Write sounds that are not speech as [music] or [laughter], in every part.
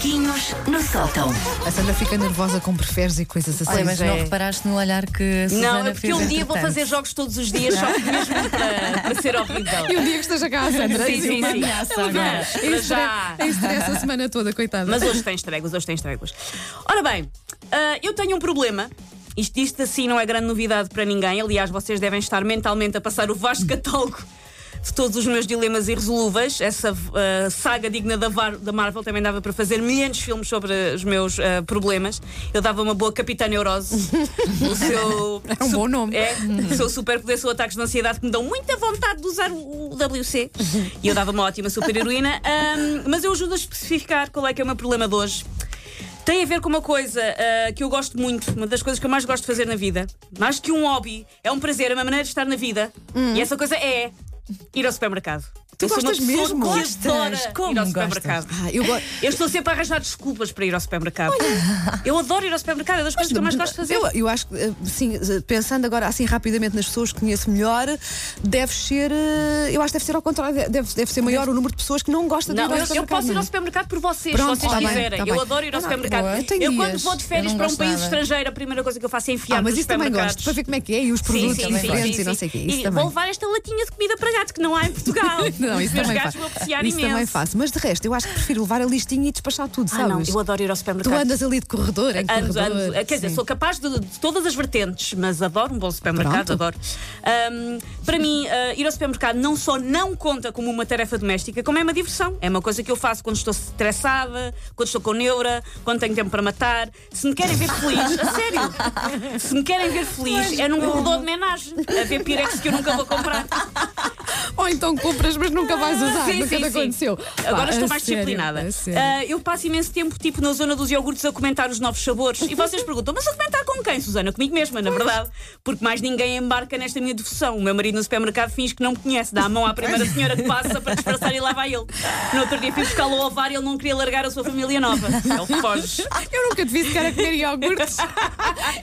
Macaquinhos no sótão. A Sandra fica nervosa com preferes e coisas assim. Olha, mas é. não reparaste no olhar que a Susana Não, é porque fez um dia vou fazer jogos todos os dias, só que mesmo para, para ser horrível. E um dia que esteja cá a Sandra. Sim, sim, uma sim. ameaça Para estresse- já. Estresse a semana toda, coitada. Mas hoje tem estregos, hoje tem estregos. Ora bem, ah, eu tenho um problema. Isto, isto assim não é grande novidade para ninguém. Aliás, vocês devem estar mentalmente a passar o vasto catálogo de todos os meus dilemas irresolúveis. Essa ah, saga digna da, da Marvel também dava para fazer milhares de filmes sobre os meus ah, problemas. Eu dava uma boa Capitã Neurose. [laughs] o seu. É um bom nome. É, o seu superpoder são ataques de ansiedade que me dão muita vontade de usar o, o WC. E eu dava uma ótima super-heroína. Ahm, mas eu ajudo a especificar qual é que é o meu problema de hoje. Tem a ver com uma coisa ah, que eu gosto muito, uma das coisas que eu mais gosto de fazer na vida. Mais que um hobby, é um prazer, é uma maneira de estar na vida. E essa coisa é ir ao supermercado. Tu eu gostas mesmo? que Gostas? Como ir ao gostas? supermercado. Ah, eu go- Eu estou sempre a arranjar desculpas para ir ao supermercado. Eu adoro ir ao supermercado, é das coisas que eu mais gosto de fazer. Eu, eu acho que, eh, sim, eh, pensando agora assim rapidamente nas pessoas que conheço melhor, deve ser. eh, Eu acho que deve ser ao contrário, deve, deve ser maior o número de pessoas que não gosta de Não, ir ao eu, eu supermercado. posso ir não ao é? supermercado por vocês, Pronto, se vocês tá bem, quiserem. tá eu bem. adoro ir ao Ah, supermercado. eu tenho eu, quando vou de férias Eu não para um país nada. estrangeiro, a primeira coisa que eu faço é enfiar Ah, mas isso também gosto, para ver como é que é e os produtos diferentes e não sei o quê. E vou levar esta latinha de comida para gato que não há em Portugal. [laughs] Não, isso também faço. Isso imenso. também faço. Mas de resto, eu acho que prefiro levar a listinha e despachar tudo, Ah, sabes? não, eu adoro ir ao Tu supermercado. andas ali de corredor em Ando, corredor. ando. Quer dizer, sim. sou capaz de, de todas as vertentes, mas adoro um bom supermercado, Pronto. adoro. Ahm, para mim, ah, ir ao supermercado não só não conta como uma tarefa doméstica, como é uma diversão. É uma coisa que eu faço quando estou estressada, quando estou com neura, quando tenho tempo para matar. Se me querem ver feliz, a sério, se me querem ver feliz, é num corredor de homenagem, a ver pirex que eu nunca vou comprar. Então compras, mas nunca vais usar. Sim, nunca sim, te sim. aconteceu. Agora Pá, estou a mais sério, disciplinada. Ah, eu passo imenso tempo, tipo, na zona dos iogurtes a comentar os novos sabores. E vocês perguntam, mas a comentar com quem, Susana? Comigo mesma, na verdade. Porque mais ninguém embarca nesta minha devoção. O meu marido no supermercado finge que não me conhece. Dá a mão à primeira senhora que passa para disfarçar e lá vai ele. No outro dia fui buscá-lo ao ovário e ele não queria largar a sua família nova. Ele foge. [laughs] Eu nunca te vi sequer a comer iogurtes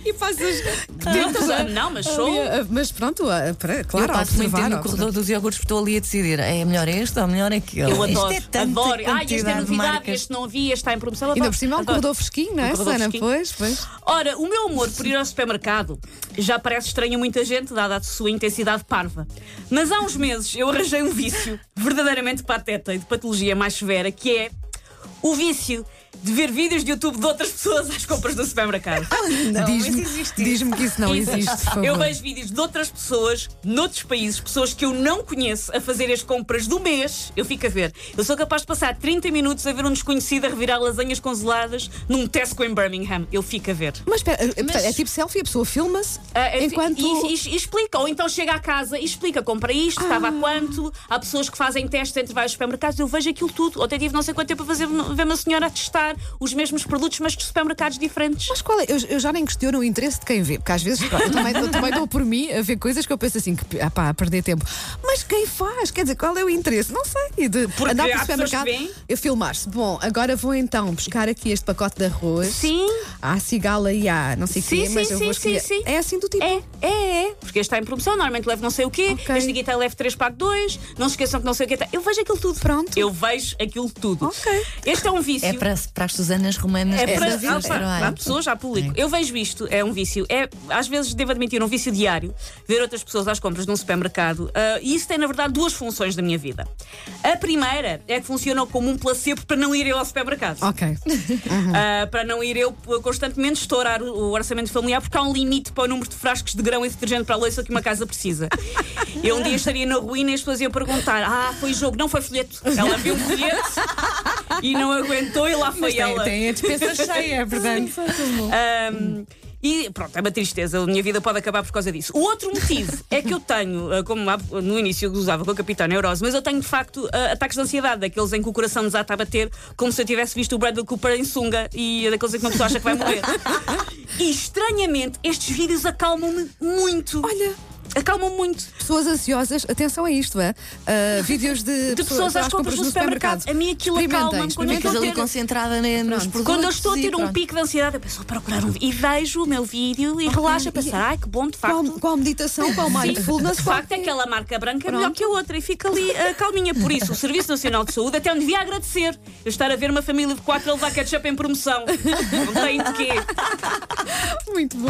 e passas Não, mas sou. Mas pronto, claro, eu passo muito tempo no corredor dos iogurtes porque estou ali a decidir é melhor este ou melhor aquele. Eu Isto adoro, é tanta adoro. Ah, este é novidade, marcas. este não havia, este está em promoção. Ainda por cima é um corredor fresquinho, não é, Um fresquinho. Pois, pois. Ora, o meu amor por ir ao supermercado já parece estranho a muita gente, dada a sua intensidade parva. Mas há uns meses eu arranjei um vício verdadeiramente pateta e de patologia mais severa, que é o vício de ver vídeos de YouTube de outras pessoas às compras do supermercado. [laughs] Diz-me isso existe. diz-me que isso não Existe. existe, por favor. Eu vejo vídeos de outras pessoas, noutros países, pessoas que eu não conheço, a fazer as compras do mês. Eu fico a ver. Eu sou capaz de passar 30 minutos a ver um desconhecido a revirar lasanhas congeladas num Tesco em Birmingham. Eu fico a ver. Mas espera, é, portanto, é tipo selfie, a pessoa filma-se Ah, é- enquanto. e, e- e explica, ou então chega à casa e explica, compra isto, estava a quanto. Há pessoas que fazem testes entre vários supermercados, eu vejo aquilo tudo. Ontem tive não sei quanto tempo a fazer ver uma senhora a testar os mesmos produtos, mas de supermercados diferentes. Mas qual é? Eu, eu já nem questiono o interesse de quem vê, porque às vezes eu também, eu também dou por mim a ver coisas que eu penso assim, que ah, pá, a perder tempo. Mas quem faz? Quer dizer, qual é o interesse? Não sei. De Porque andar para o supermercado, eu filmar-se. Bom, agora vou então buscar aqui este pacote de arroz. Sim. Há cigala e há não sei o Sim, quê, mas sim, eu sim, vou sim, sim. É assim do tipo. É, é, é. Porque este está em promoção, normalmente leva não sei o quê, Ok. este está leve 3 pago 2, não se esqueçam que não sei o quê. Eu vejo aquilo tudo. Pronto. Eu vejo aquilo tudo. Ok. Este é um vício. É para, para as Susanas romanas É para, pessoas ah, há pessoas, há público. Eu vejo isto, é um vício. É, às vezes, devo admitir, um vício diário, ver outras pessoas às compras num supermercado. Ah, e isso tem, na verdade, duas funções da minha vida. A primeira é que funciona como um placebo para não ir eu ao supermercado. Ok. Ah, para não ir eu uh, constantemente estourar o o orçamento familiar, porque há um limite para o número de frascos de grão e detergente para a louça que uma casa precisa. Eu um dia estaria na ruína e as pessoas iam perguntar: Ah, foi jogo, não foi folheto. Ela viu um folheto e não aguentou e lá foi ela. a despesa cheia, portanto. Ahm, e pronto, é uma tristeza. A minha vida pode acabar por causa disso. O outro motivo é que eu tenho, ah, como no início eu usava com a Capitã Neurose, mas eu tenho de facto ah, ataques de ansiedade, daqueles em que o coração desata a bater, como se eu tivesse visto o Bradley Cooper em sunga e daqueles em que uma pessoa acha que vai morrer. [laughs] E estranhamente, estes vídeos acalmam-me muito. Olha. Acalmam muito. Pessoas ansiosas, atenção a isto, é? Ah, vídeos de, De pessoas às compras no supermercado. A mim aquilo acalma-me quando eu estou a ali ter- concentrada né, nos produtos. Quando eu estou a ter um pronto. pico de ansiedade, eu penso, procurar um vídeo. E vejo o meu vídeo e relaxo a pensar, ai que bom, de Qual, facto. qual meditação, qual mindfulness, de qual- facto, aquela marca branca é melhor que a outra e fica ali uh, calminha. Por isso, o Serviço Nacional de Saúde até me devia agradecer eu estar a ver uma família de quatro a levar ketchup em promoção. Não tem de quê. Muito bom.